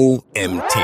OMT.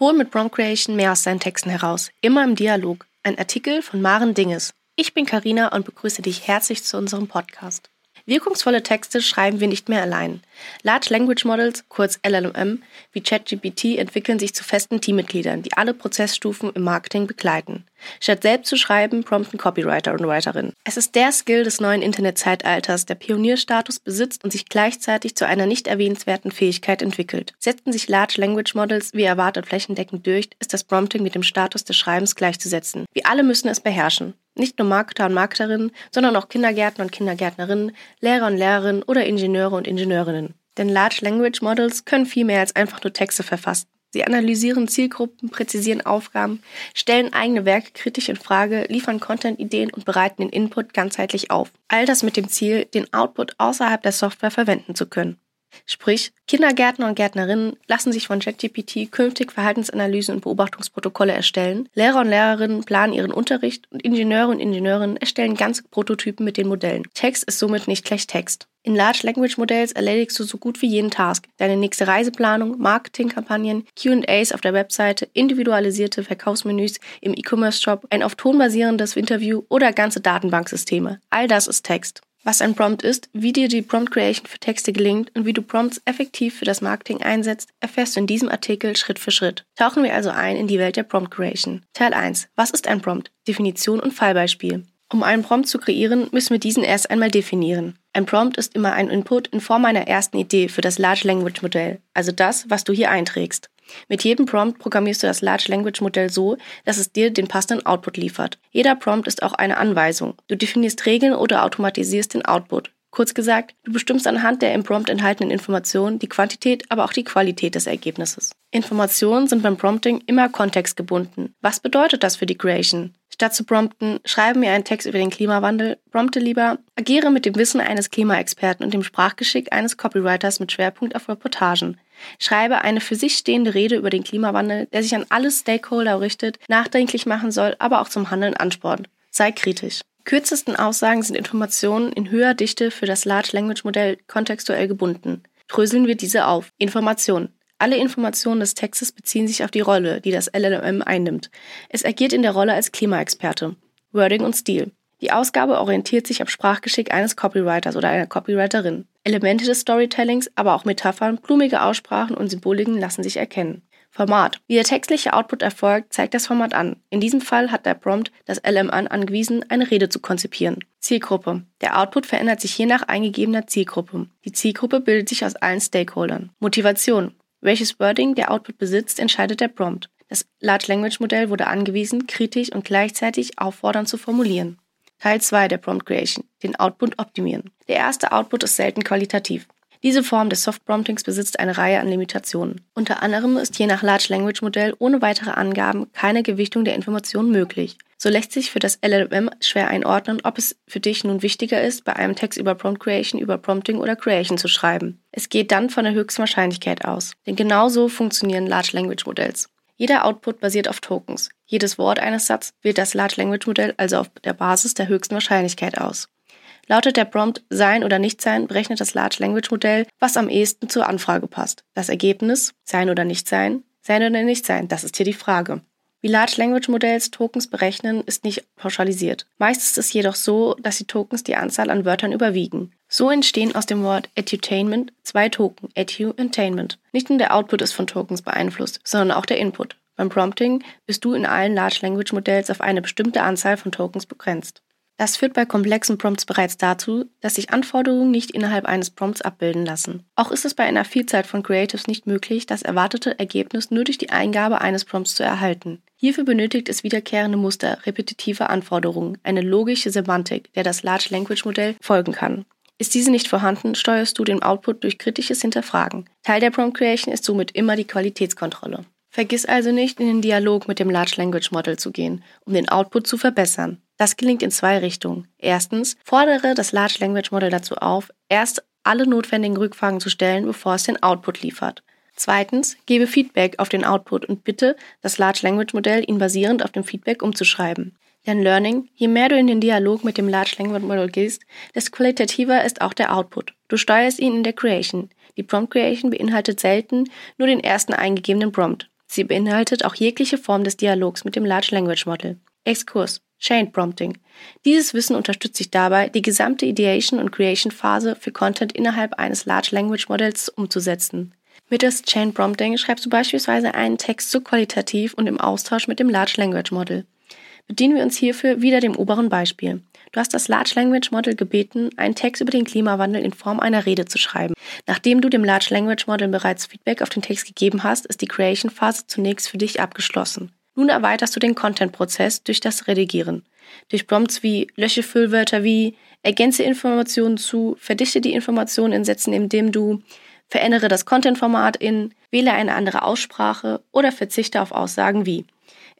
Hol mit Prompt Creation mehr aus seinen Texten heraus. Immer im Dialog. Ein Artikel von Maren Dinges. Ich bin Karina und begrüße dich herzlich zu unserem Podcast. Wirkungsvolle Texte schreiben wir nicht mehr allein. Large Language Models, kurz LLM, wie ChatGPT entwickeln sich zu festen Teammitgliedern, die alle Prozessstufen im Marketing begleiten. Statt selbst zu schreiben, prompten Copywriter und Writerinnen. Es ist der Skill des neuen Internetzeitalters, der Pionierstatus besitzt und sich gleichzeitig zu einer nicht erwähnenswerten Fähigkeit entwickelt. Setzen sich Large Language Models wie erwartet flächendeckend durch, ist das Prompting mit dem Status des Schreibens gleichzusetzen. Wir alle müssen es beherrschen. Nicht nur Marketer und Marketerinnen, sondern auch Kindergärtner und Kindergärtnerinnen, Lehrer und Lehrerinnen oder Ingenieure und Ingenieurinnen. Denn Large Language Models können viel mehr als einfach nur Texte verfassen. Sie analysieren Zielgruppen, präzisieren Aufgaben, stellen eigene Werke kritisch in Frage, liefern Content-Ideen und bereiten den Input ganzheitlich auf. All das mit dem Ziel, den Output außerhalb der Software verwenden zu können. Sprich, Kindergärtner und Gärtnerinnen lassen sich von ChatGPT künftig Verhaltensanalysen und Beobachtungsprotokolle erstellen. Lehrer und Lehrerinnen planen ihren Unterricht und Ingenieure und Ingenieurinnen erstellen ganze Prototypen mit den Modellen. Text ist somit nicht gleich Text. In Large Language Modells erledigst du so gut wie jeden Task. Deine nächste Reiseplanung, Marketingkampagnen, Q&As auf der Webseite, individualisierte Verkaufsmenüs im E-Commerce-Shop, ein auf Ton basierendes Interview oder ganze Datenbanksysteme. All das ist Text was ein Prompt ist, wie dir die Prompt Creation für Texte gelingt und wie du Prompts effektiv für das Marketing einsetzt, erfährst du in diesem Artikel Schritt für Schritt. Tauchen wir also ein in die Welt der Prompt Creation. Teil 1. Was ist ein Prompt? Definition und Fallbeispiel. Um einen Prompt zu kreieren, müssen wir diesen erst einmal definieren. Ein Prompt ist immer ein Input in Form einer ersten Idee für das Large Language Modell, also das, was du hier einträgst. Mit jedem Prompt programmierst du das Large Language Modell so, dass es dir den passenden Output liefert. Jeder Prompt ist auch eine Anweisung. Du definierst Regeln oder automatisierst den Output. Kurz gesagt, du bestimmst anhand der im Prompt enthaltenen Informationen die Quantität, aber auch die Qualität des Ergebnisses. Informationen sind beim Prompting immer kontextgebunden. Was bedeutet das für die Creation? Statt zu prompten, schreibe mir einen Text über den Klimawandel, prompte lieber, agiere mit dem Wissen eines Klimaexperten und dem Sprachgeschick eines Copywriters mit Schwerpunkt auf Reportagen. Schreibe eine für sich stehende Rede über den Klimawandel, der sich an alle Stakeholder richtet, nachdenklich machen soll, aber auch zum Handeln anspornt. Sei kritisch. Kürzesten Aussagen sind Informationen in höherer Dichte für das Large Language Modell kontextuell gebunden. Dröseln wir diese auf. Information. Alle Informationen des Textes beziehen sich auf die Rolle, die das LLM einnimmt. Es agiert in der Rolle als Klimaexperte. Wording und Stil. Die Ausgabe orientiert sich am Sprachgeschick eines Copywriters oder einer Copywriterin. Elemente des Storytellings, aber auch Metaphern, blumige Aussprachen und Symboliken lassen sich erkennen. Format. Wie der textliche Output erfolgt, zeigt das Format an. In diesem Fall hat der Prompt das LM an angewiesen, eine Rede zu konzipieren. Zielgruppe. Der Output verändert sich je nach eingegebener Zielgruppe. Die Zielgruppe bildet sich aus allen Stakeholdern. Motivation. Welches Wording der Output besitzt, entscheidet der Prompt. Das Large Language Modell wurde angewiesen, kritisch und gleichzeitig auffordernd zu formulieren. Teil 2 der Prompt Creation, den Output optimieren. Der erste Output ist selten qualitativ. Diese Form des Soft Promptings besitzt eine Reihe an Limitationen. Unter anderem ist je nach Large Language Modell ohne weitere Angaben keine Gewichtung der Informationen möglich. So lässt sich für das LLM schwer einordnen, ob es für dich nun wichtiger ist, bei einem Text über Prompt Creation, über Prompting oder Creation zu schreiben. Es geht dann von der höchsten Wahrscheinlichkeit aus. Denn genau so funktionieren Large Language Modells. Jeder Output basiert auf Tokens. Jedes Wort eines Satzes wählt das Large Language Modell also auf der Basis der höchsten Wahrscheinlichkeit aus. Lautet der Prompt Sein oder Nicht-Sein, berechnet das Large Language Modell, was am ehesten zur Anfrage passt. Das Ergebnis Sein oder Nicht-Sein, Sein oder Nicht-Sein, das ist hier die Frage. Wie Large Language Modells Tokens berechnen, ist nicht pauschalisiert. Meist ist es jedoch so, dass die Tokens die Anzahl an Wörtern überwiegen. So entstehen aus dem Wort Edutainment zwei Token, Edutainment. Nicht nur der Output ist von Tokens beeinflusst, sondern auch der Input. Beim Prompting bist du in allen Large Language Modells auf eine bestimmte Anzahl von Tokens begrenzt. Das führt bei komplexen Prompts bereits dazu, dass sich Anforderungen nicht innerhalb eines Prompts abbilden lassen. Auch ist es bei einer Vielzahl von Creatives nicht möglich, das erwartete Ergebnis nur durch die Eingabe eines Prompts zu erhalten. Hierfür benötigt es wiederkehrende Muster, repetitive Anforderungen, eine logische Semantik, der das Large Language Modell folgen kann. Ist diese nicht vorhanden, steuerst du den Output durch kritisches Hinterfragen. Teil der Prompt Creation ist somit immer die Qualitätskontrolle. Vergiss also nicht, in den Dialog mit dem Large Language Model zu gehen, um den Output zu verbessern. Das gelingt in zwei Richtungen. Erstens, fordere das Large Language Model dazu auf, erst alle notwendigen Rückfragen zu stellen, bevor es den Output liefert. Zweitens, gebe Feedback auf den Output und bitte das Large Language Modell, ihn basierend auf dem Feedback umzuschreiben. Denn Learning, je mehr du in den Dialog mit dem Large Language Model gehst, desto qualitativer ist auch der Output. Du steuerst ihn in der Creation. Die Prompt Creation beinhaltet selten nur den ersten eingegebenen Prompt. Sie beinhaltet auch jegliche Form des Dialogs mit dem Large Language Model. Exkurs. Chain Prompting. Dieses Wissen unterstützt sich dabei, die gesamte Ideation und Creation Phase für Content innerhalb eines Large Language Models umzusetzen. Mittels Chain Prompting schreibst du beispielsweise einen Text so qualitativ und im Austausch mit dem Large Language Model. Bedienen wir uns hierfür wieder dem oberen Beispiel. Du hast das Large Language Model gebeten, einen Text über den Klimawandel in Form einer Rede zu schreiben. Nachdem du dem Large Language Model bereits Feedback auf den Text gegeben hast, ist die Creation-Phase zunächst für dich abgeschlossen. Nun erweiterst du den Content-Prozess durch das Redigieren. Durch Prompts wie lösche Füllwörter wie ergänze Informationen zu, verdichte die Informationen in Sätzen, indem du verändere das Content-Format in, wähle eine andere Aussprache oder verzichte auf Aussagen wie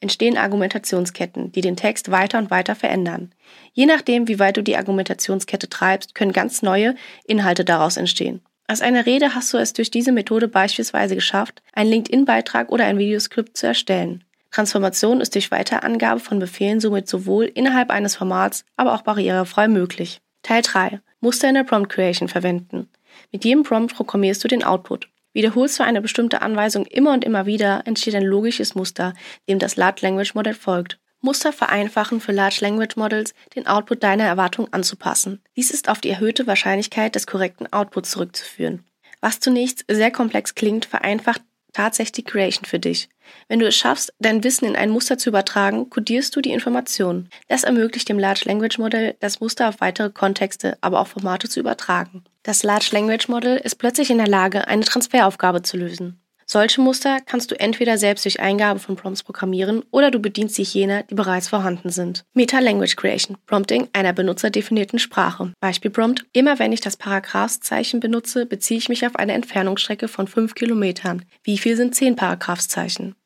entstehen Argumentationsketten, die den Text weiter und weiter verändern. Je nachdem, wie weit du die Argumentationskette treibst, können ganz neue Inhalte daraus entstehen. Aus einer Rede hast du es durch diese Methode beispielsweise geschafft, einen LinkedIn-Beitrag oder ein Videoskript zu erstellen. Transformation ist durch Weiterangabe von Befehlen somit sowohl innerhalb eines Formats, aber auch barrierefrei möglich. Teil 3. Muster in der Prompt Creation verwenden. Mit jedem Prompt programmierst du den Output. Wiederholst du eine bestimmte Anweisung immer und immer wieder, entsteht ein logisches Muster, dem das Large Language Model folgt. Muster vereinfachen für Large Language Models, den Output deiner Erwartung anzupassen. Dies ist auf die erhöhte Wahrscheinlichkeit des korrekten Outputs zurückzuführen. Was zunächst sehr komplex klingt, vereinfacht tatsächlich Creation für dich. Wenn du es schaffst, dein Wissen in ein Muster zu übertragen, kodierst du die Informationen. Das ermöglicht dem Large Language Model, das Muster auf weitere Kontexte, aber auch Formate zu übertragen. Das Large Language Model ist plötzlich in der Lage, eine Transferaufgabe zu lösen. Solche Muster kannst du entweder selbst durch Eingabe von Prompts programmieren oder du bedienst dich jener, die bereits vorhanden sind. Meta-Language Creation, Prompting einer benutzerdefinierten Sprache. Beispiel Prompt, immer wenn ich das Paragraphszeichen benutze, beziehe ich mich auf eine Entfernungsstrecke von 5 Kilometern. Wie viel sind 10 Paragraphszeichen?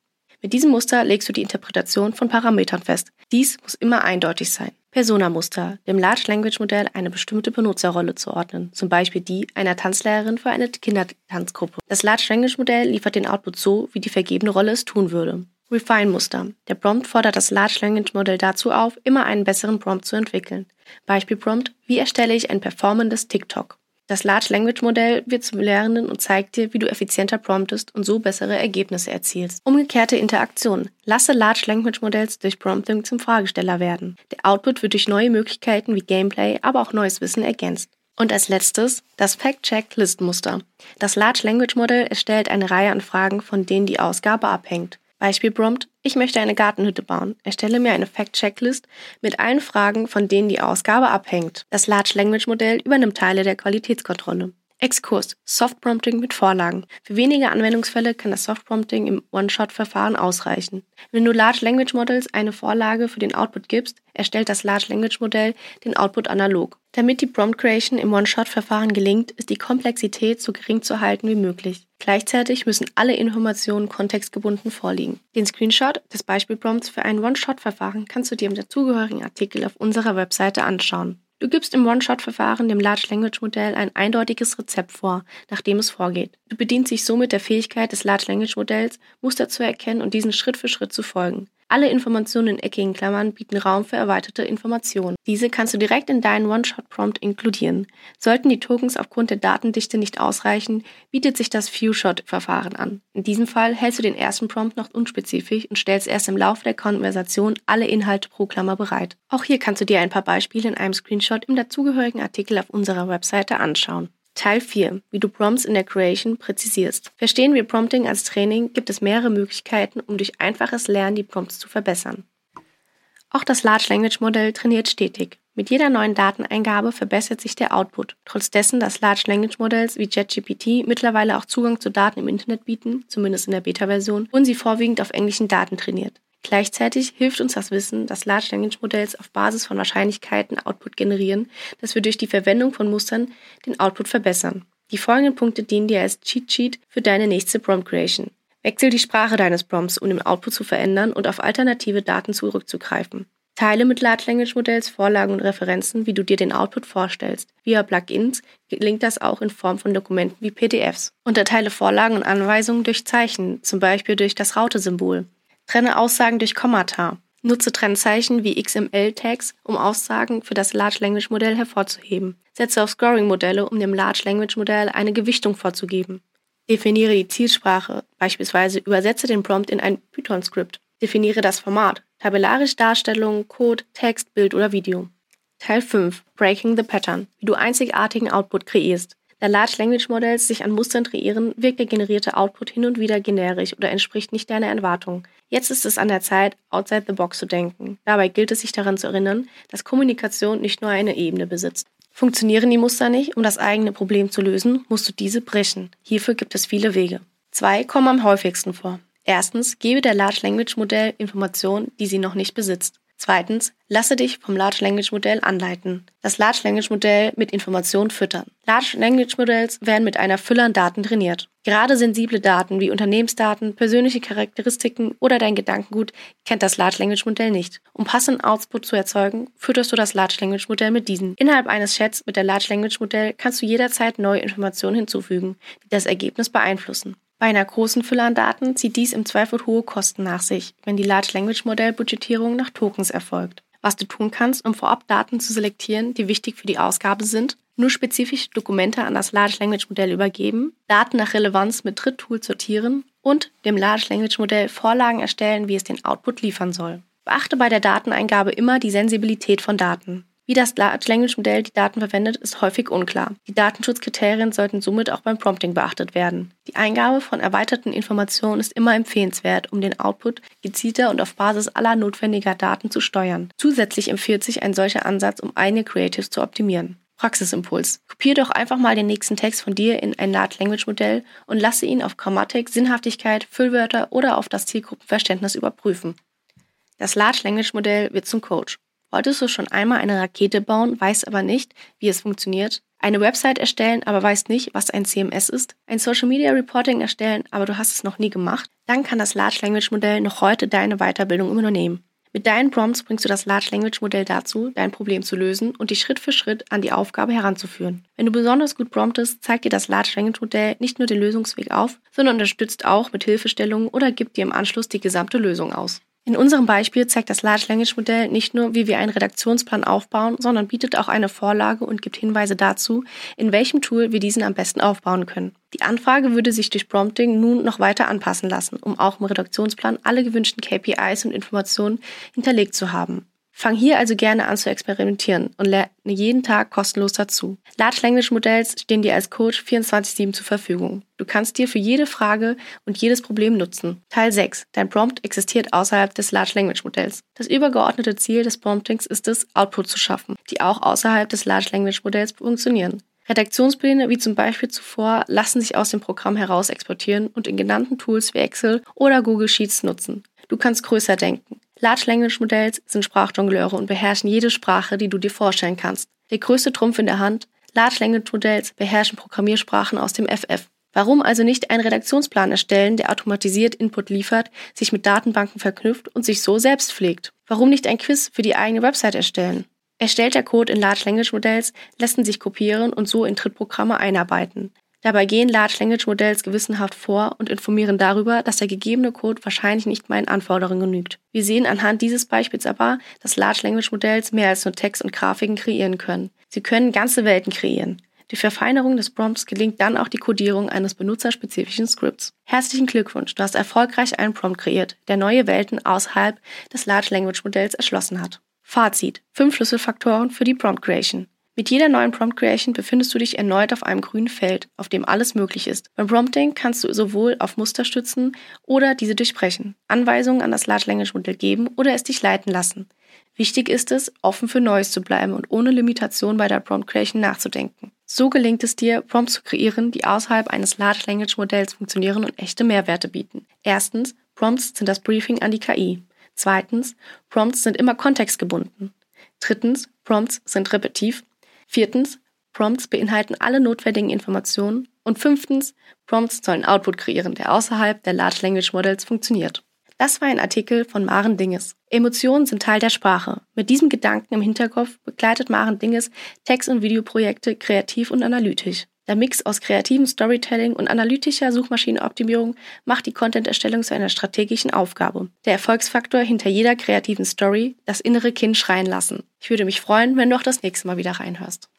Mit diesem Muster legst du die Interpretation von Parametern fest. Dies muss immer eindeutig sein. Persona-Muster, dem Large Language Modell eine bestimmte Benutzerrolle zu ordnen, zum Beispiel die einer Tanzlehrerin für eine Kindertanzgruppe. Das Large Language Modell liefert den Output so, wie die vergebene Rolle es tun würde. Refine-Muster. Der Prompt fordert das Large Language Modell dazu auf, immer einen besseren Prompt zu entwickeln. Beispiel Prompt: Wie erstelle ich ein performendes TikTok? Das Large Language Modell wird zum Lernenden und zeigt dir, wie du effizienter promptest und so bessere Ergebnisse erzielst. Umgekehrte Interaktion. Lasse Large Language Modells durch Prompting zum Fragesteller werden. Der Output wird durch neue Möglichkeiten wie Gameplay, aber auch neues Wissen ergänzt. Und als letztes das Fact-Check-List-Muster. Das Large Language Model erstellt eine Reihe an Fragen, von denen die Ausgabe abhängt. Beispiel Prompt, ich möchte eine Gartenhütte bauen. Erstelle mir eine Fact-Checklist mit allen Fragen, von denen die Ausgabe abhängt. Das Large Language Modell übernimmt Teile der Qualitätskontrolle. Exkurs. Soft Prompting mit Vorlagen. Für wenige Anwendungsfälle kann das Soft Prompting im One-Shot-Verfahren ausreichen. Wenn du Large Language Models eine Vorlage für den Output gibst, erstellt das Large Language Modell den Output analog. Damit die Prompt Creation im One-Shot-Verfahren gelingt, ist die Komplexität so gering zu halten wie möglich. Gleichzeitig müssen alle Informationen kontextgebunden vorliegen. Den Screenshot des Beispielprompts für ein One-Shot-Verfahren kannst du dir im dazugehörigen Artikel auf unserer Webseite anschauen. Du gibst im One-Shot-Verfahren dem Large Language Modell ein eindeutiges Rezept vor, nach dem es vorgeht. Du bedienst dich somit der Fähigkeit des Large Language Modells, Muster zu erkennen und diesen Schritt für Schritt zu folgen. Alle Informationen in eckigen Klammern bieten Raum für erweiterte Informationen. Diese kannst du direkt in deinen One-Shot-Prompt inkludieren. Sollten die Tokens aufgrund der Datendichte nicht ausreichen, bietet sich das Few-Shot-Verfahren an. In diesem Fall hältst du den ersten Prompt noch unspezifisch und stellst erst im Laufe der Konversation alle Inhalte pro Klammer bereit. Auch hier kannst du dir ein paar Beispiele in einem Screenshot im dazugehörigen Artikel auf unserer Webseite anschauen. Teil 4. Wie du Prompts in der Creation präzisierst. Verstehen wir Prompting als Training, gibt es mehrere Möglichkeiten, um durch einfaches Lernen die Prompts zu verbessern. Auch das Large Language Modell trainiert stetig. Mit jeder neuen Dateneingabe verbessert sich der Output. Trotz dessen, dass Large Language Models wie JetGPT mittlerweile auch Zugang zu Daten im Internet bieten, zumindest in der Beta-Version, wurden sie vorwiegend auf englischen Daten trainiert. Gleichzeitig hilft uns das Wissen, dass Large Language Modells auf Basis von Wahrscheinlichkeiten Output generieren, dass wir durch die Verwendung von Mustern den Output verbessern. Die folgenden Punkte dienen dir als Cheat Sheet für deine nächste Prompt Creation. Wechsel die Sprache deines Prompts, um den Output zu verändern und auf alternative Daten zurückzugreifen. Teile mit Large Language Modells Vorlagen und Referenzen, wie du dir den Output vorstellst. Via Plugins gelingt das auch in Form von Dokumenten wie PDFs. Unterteile Vorlagen und Anweisungen durch Zeichen, zum Beispiel durch das Raute-Symbol. Trenne Aussagen durch Kommata. Nutze Trennzeichen wie XML-Tags, um Aussagen für das Large Language Modell hervorzuheben. Setze auf Scoring-Modelle, um dem Large Language Modell eine Gewichtung vorzugeben. Definiere die Zielsprache, beispielsweise übersetze den Prompt in ein Python-Skript. Definiere das Format, tabellarisch Darstellung, Code, Text, Bild oder Video. Teil 5 Breaking the Pattern, wie du einzigartigen Output kreierst. Da Large Language Models sich an Mustern kreieren, wirkt der generierte Output hin und wieder generisch oder entspricht nicht deiner Erwartung. Jetzt ist es an der Zeit, outside the box zu denken. Dabei gilt es sich daran zu erinnern, dass Kommunikation nicht nur eine Ebene besitzt. Funktionieren die Muster nicht, um das eigene Problem zu lösen, musst du diese brechen. Hierfür gibt es viele Wege. Zwei kommen am häufigsten vor. Erstens, gebe der Large Language Modell Informationen, die sie noch nicht besitzt. Zweitens, lasse dich vom Large Language Modell anleiten. Das Large Language Modell mit Informationen füttern. Large Language Modells werden mit einer Fülle an Daten trainiert. Gerade sensible Daten wie Unternehmensdaten, persönliche Charakteristiken oder dein Gedankengut kennt das Large Language Modell nicht. Um passenden Output zu erzeugen, fütterst du das Large Language Modell mit diesen. Innerhalb eines Chats mit der Large Language Modell kannst du jederzeit neue Informationen hinzufügen, die das Ergebnis beeinflussen. Bei einer großen Fülle an Daten zieht dies im Zweifel hohe Kosten nach sich, wenn die Large Language Modell Budgetierung nach Tokens erfolgt. Was du tun kannst, um vorab Daten zu selektieren, die wichtig für die Ausgabe sind, nur spezifische Dokumente an das Large Language Modell übergeben, Daten nach Relevanz mit Dritttool sortieren und dem Large Language Modell Vorlagen erstellen, wie es den Output liefern soll. Beachte bei der Dateneingabe immer die Sensibilität von Daten. Wie das Large Language Modell die Daten verwendet, ist häufig unklar. Die Datenschutzkriterien sollten somit auch beim Prompting beachtet werden. Die Eingabe von erweiterten Informationen ist immer empfehlenswert, um den Output gezielter und auf Basis aller notwendiger Daten zu steuern. Zusätzlich empfiehlt sich ein solcher Ansatz, um eigene Creatives zu optimieren. Praxisimpuls. Kopiere doch einfach mal den nächsten Text von dir in ein Large Language Modell und lasse ihn auf Grammatik, Sinnhaftigkeit, Füllwörter oder auf das Zielgruppenverständnis überprüfen. Das Large Language Modell wird zum Coach. Wolltest du schon einmal eine Rakete bauen, weißt aber nicht, wie es funktioniert? Eine Website erstellen, aber weißt nicht, was ein CMS ist? Ein Social Media Reporting erstellen, aber du hast es noch nie gemacht? Dann kann das Large Language Modell noch heute deine Weiterbildung übernehmen. Mit deinen Prompts bringst du das Large Language Modell dazu, dein Problem zu lösen und dich Schritt für Schritt an die Aufgabe heranzuführen. Wenn du besonders gut promptest, zeigt dir das Large Language Modell nicht nur den Lösungsweg auf, sondern unterstützt auch mit Hilfestellungen oder gibt dir im Anschluss die gesamte Lösung aus. In unserem Beispiel zeigt das Large Language Modell nicht nur, wie wir einen Redaktionsplan aufbauen, sondern bietet auch eine Vorlage und gibt Hinweise dazu, in welchem Tool wir diesen am besten aufbauen können. Die Anfrage würde sich durch Prompting nun noch weiter anpassen lassen, um auch im Redaktionsplan alle gewünschten KPIs und Informationen hinterlegt zu haben. Fang hier also gerne an zu experimentieren und lerne jeden Tag kostenlos dazu. Large Language Modells stehen dir als Coach 24-7 zur Verfügung. Du kannst dir für jede Frage und jedes Problem nutzen. Teil 6. Dein Prompt existiert außerhalb des Large Language Modells. Das übergeordnete Ziel des Promptings ist es, Output zu schaffen, die auch außerhalb des Large Language Modells funktionieren. Redaktionspläne wie zum Beispiel zuvor lassen sich aus dem Programm heraus exportieren und in genannten Tools wie Excel oder Google Sheets nutzen. Du kannst größer denken. Large Language Modells sind Sprachjongleure und beherrschen jede Sprache, die du dir vorstellen kannst. Der größte Trumpf in der Hand, Large Language Modells beherrschen Programmiersprachen aus dem FF. Warum also nicht einen Redaktionsplan erstellen, der automatisiert Input liefert, sich mit Datenbanken verknüpft und sich so selbst pflegt? Warum nicht ein Quiz für die eigene Website erstellen? Erstellter Code in Large Language Modells lassen sich kopieren und so in Trittprogramme einarbeiten. Dabei gehen Large Language Modells gewissenhaft vor und informieren darüber, dass der gegebene Code wahrscheinlich nicht meinen Anforderungen genügt. Wir sehen anhand dieses Beispiels aber, dass Large Language Modells mehr als nur Text und Grafiken kreieren können. Sie können ganze Welten kreieren. Die Verfeinerung des Prompts gelingt dann auch die Codierung eines benutzerspezifischen Scripts. Herzlichen Glückwunsch, du hast erfolgreich einen Prompt kreiert, der neue Welten außerhalb des Large Language Modells erschlossen hat. Fazit. Fünf Schlüsselfaktoren für die Prompt Creation. Mit jeder neuen Prompt Creation befindest du dich erneut auf einem grünen Feld, auf dem alles möglich ist. Beim Prompting kannst du sowohl auf Muster stützen oder diese durchbrechen, Anweisungen an das Large Language Modell geben oder es dich leiten lassen. Wichtig ist es, offen für Neues zu bleiben und ohne Limitation bei der Prompt Creation nachzudenken. So gelingt es dir, Prompts zu kreieren, die außerhalb eines Large Language Modells funktionieren und echte Mehrwerte bieten. Erstens, Prompts sind das Briefing an die KI. Zweitens, Prompts sind immer kontextgebunden. Drittens, Prompts sind repetitiv Viertens, Prompts beinhalten alle notwendigen Informationen. Und fünftens, Prompts sollen Output kreieren, der außerhalb der Large Language Models funktioniert. Das war ein Artikel von Maren Dinges. Emotionen sind Teil der Sprache. Mit diesem Gedanken im Hinterkopf begleitet Maren Dinges Text- und Videoprojekte kreativ und analytisch. Der Mix aus kreativem Storytelling und analytischer Suchmaschinenoptimierung macht die Content-Erstellung zu einer strategischen Aufgabe. Der Erfolgsfaktor hinter jeder kreativen Story, das innere Kind schreien lassen. Ich würde mich freuen, wenn du auch das nächste Mal wieder reinhörst.